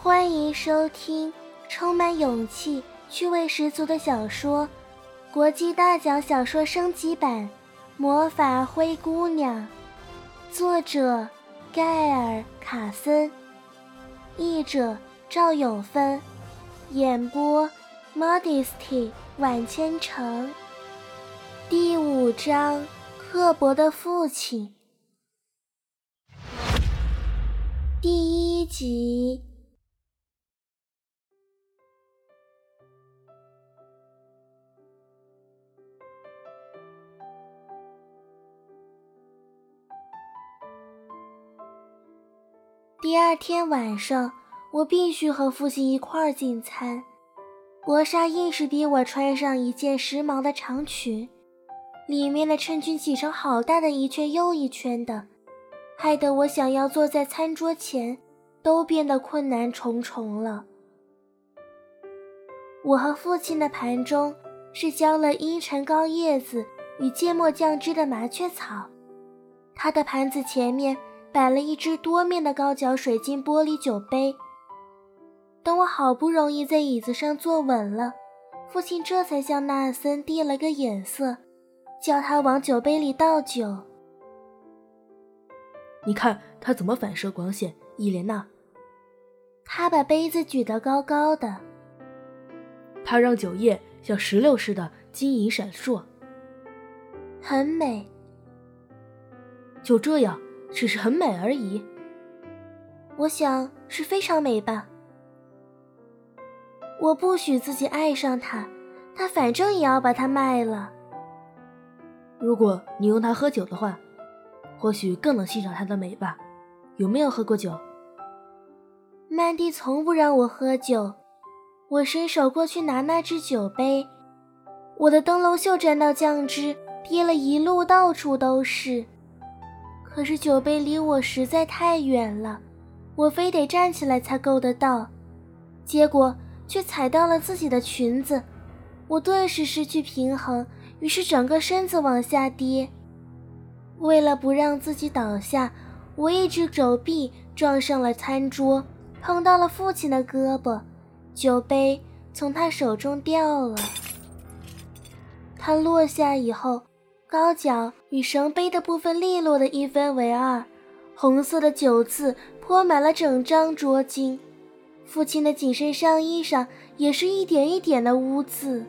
欢迎收听充满勇气、趣味十足的小说《国际大奖小说升级版《魔法灰姑娘》》，作者盖尔·卡森，译者赵永芬，演播 Modesty 晚千城。第五章：刻薄的父亲。第一集。第二天晚上，我必须和父亲一块儿进餐。博莎硬是逼我穿上一件时髦的长裙，里面的衬裙挤成好大的一圈又一圈的，害得我想要坐在餐桌前都变得困难重重了。我和父亲的盘中是浇了茵陈高叶子与芥末酱汁的麻雀草，他的盘子前面。摆了一只多面的高脚水晶玻璃酒杯。等我好不容易在椅子上坐稳了，父亲这才向纳森递了个眼色，叫他往酒杯里倒酒。你看他怎么反射光线，伊莲娜。他把杯子举得高高的。他让酒液像石榴似的晶莹闪烁，很美。就这样。只是很美而已，我想是非常美吧。我不许自己爱上他，他反正也要把它卖了。如果你用它喝酒的话，或许更能欣赏它的美吧。有没有喝过酒？曼蒂从不让我喝酒。我伸手过去拿那只酒杯，我的灯笼袖沾到酱汁，滴了一路，到处都是。可是酒杯离我实在太远了，我非得站起来才够得到，结果却踩到了自己的裙子，我顿时失去平衡，于是整个身子往下跌。为了不让自己倒下，我一只肘臂撞上了餐桌，碰到了父亲的胳膊，酒杯从他手中掉了。他落下以后。高脚与绳杯的部分利落的一分为二，红色的酒渍泼满了整张桌巾，父亲的紧身上衣上也是一点一点的污渍。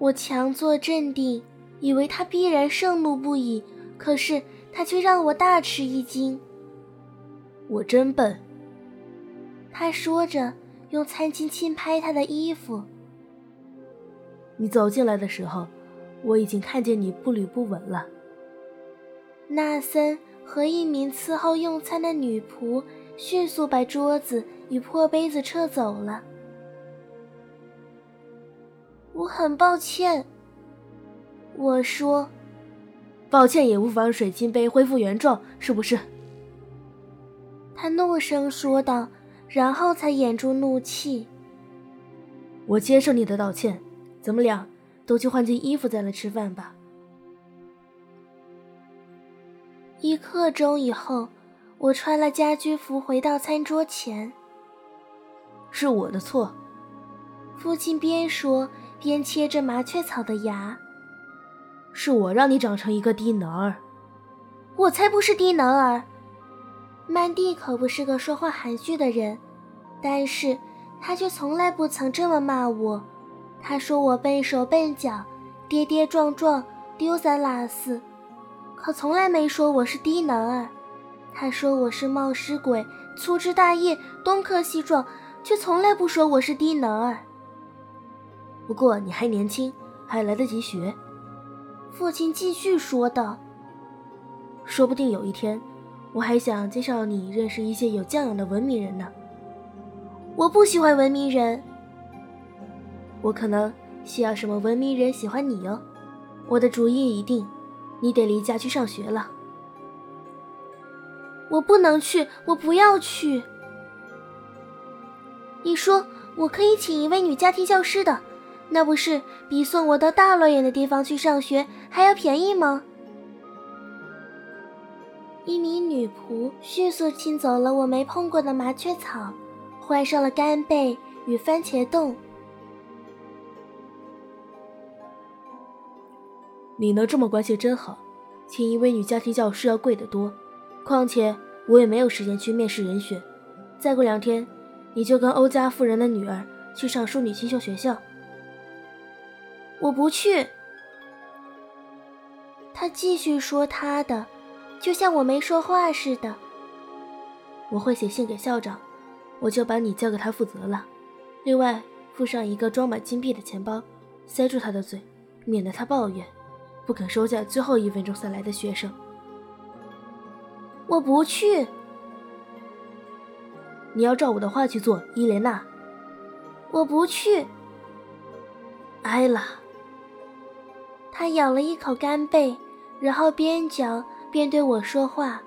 我强作镇定，以为他必然盛怒不已，可是他却让我大吃一惊。我真笨，他说着，用餐巾轻拍他的衣服。你走进来的时候。我已经看见你步履不稳了。纳森和一名伺候用餐的女仆迅速把桌子与破杯子撤走了。我很抱歉，我说。抱歉也无法让水晶杯恢复原状，是不是？他怒声说道，然后才掩住怒气。我接受你的道歉，怎么俩？都去换件衣服再来吃饭吧。一刻钟以后，我穿了家居服回到餐桌前。是我的错，父亲边说边切着麻雀草的芽。是我让你长成一个低能儿。我才不是低能儿。曼蒂可不是个说话含蓄的人，但是他却从来不曾这么骂我。他说我笨手笨脚，跌跌撞撞，丢三落四，可从来没说我是低能儿。他说我是冒失鬼，粗枝大叶，东磕西撞，却从来不说我是低能儿。不过你还年轻，还来得及学。父亲继续说道：“说不定有一天，我还想介绍你认识一些有教养的文明人呢。”我不喜欢文明人。我可能需要什么文明人喜欢你哦，我的主意已定，你得离家去上学了。我不能去，我不要去。你说我可以请一位女家庭教师的，那不是比送我到大老远的地方去上学还要便宜吗？一名女仆迅速清走了我没碰过的麻雀草，换上了干贝与番茄冻。你能这么关心真好，请一位女家庭教师要贵得多。况且我也没有时间去面试人选。再过两天，你就跟欧家夫人的女儿去上淑女清秀学校。我不去。他继续说他的，就像我没说话似的。我会写信给校长，我就把你交给他负责了。另外，附上一个装满金币的钱包，塞住他的嘴，免得他抱怨。不肯收下最后一分钟才来的学生，我不去。你要照我的话去做，伊莲娜。我不去。挨了。他咬了一口干贝，然后边嚼边对我说话：“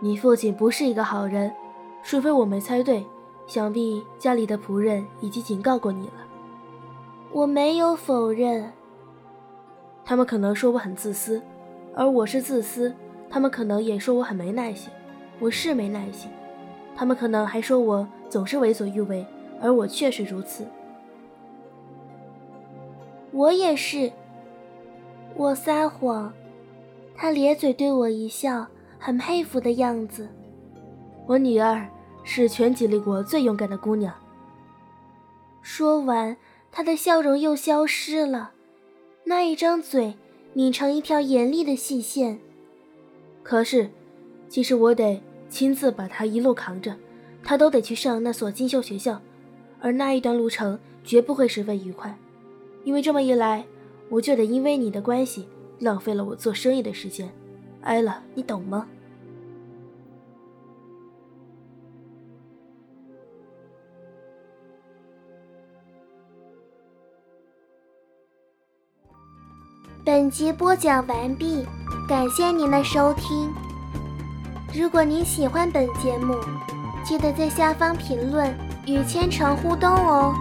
你父亲不是一个好人，除非我没猜对，想必家里的仆人已经警告过你了。”我没有否认。他们可能说我很自私，而我是自私。他们可能也说我很没耐心，我是没耐心。他们可能还说我总是为所欲为，而我确实如此。我也是。我撒谎。他咧嘴对我一笑，很佩服的样子。我女儿是全吉利国最勇敢的姑娘。说完，他的笑容又消失了。那一张嘴抿成一条严厉的细线。可是，其实我得亲自把他一路扛着，他都得去上那所进修学校，而那一段路程绝不会十分愉快，因为这么一来，我就得因为你的关系浪费了我做生意的时间。艾拉，你懂吗？本集播讲完毕，感谢您的收听。如果您喜欢本节目，记得在下方评论与千城互动哦。